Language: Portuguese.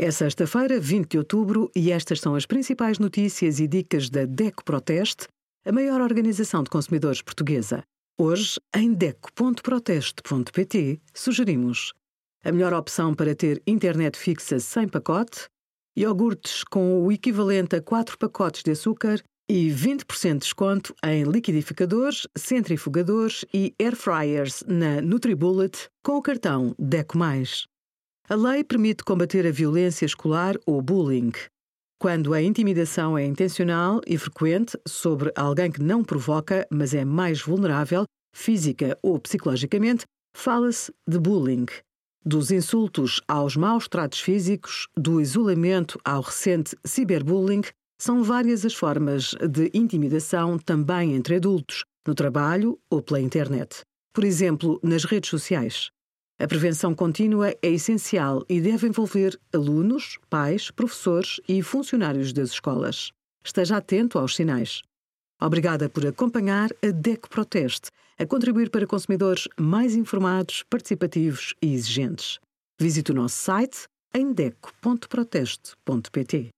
É sexta-feira, 20 de outubro, e estas são as principais notícias e dicas da DECO Proteste, a maior organização de consumidores portuguesa. Hoje, em DECO.proteste.pt, sugerimos a melhor opção para ter internet fixa sem pacote, iogurtes com o equivalente a 4 pacotes de açúcar e 20% de desconto em liquidificadores, centrifugadores e air fryers na NutriBullet com o cartão DECO+. A lei permite combater a violência escolar ou bullying. Quando a intimidação é intencional e frequente sobre alguém que não provoca, mas é mais vulnerável, física ou psicologicamente, fala-se de bullying. Dos insultos aos maus tratos físicos, do isolamento ao recente ciberbullying, são várias as formas de intimidação também entre adultos, no trabalho ou pela internet. Por exemplo, nas redes sociais. A prevenção contínua é essencial e deve envolver alunos, pais, professores e funcionários das escolas. Esteja atento aos sinais. Obrigada por acompanhar a DECO Proteste, a contribuir para consumidores mais informados, participativos e exigentes. Visite o nosso site em deco.proteste.pt.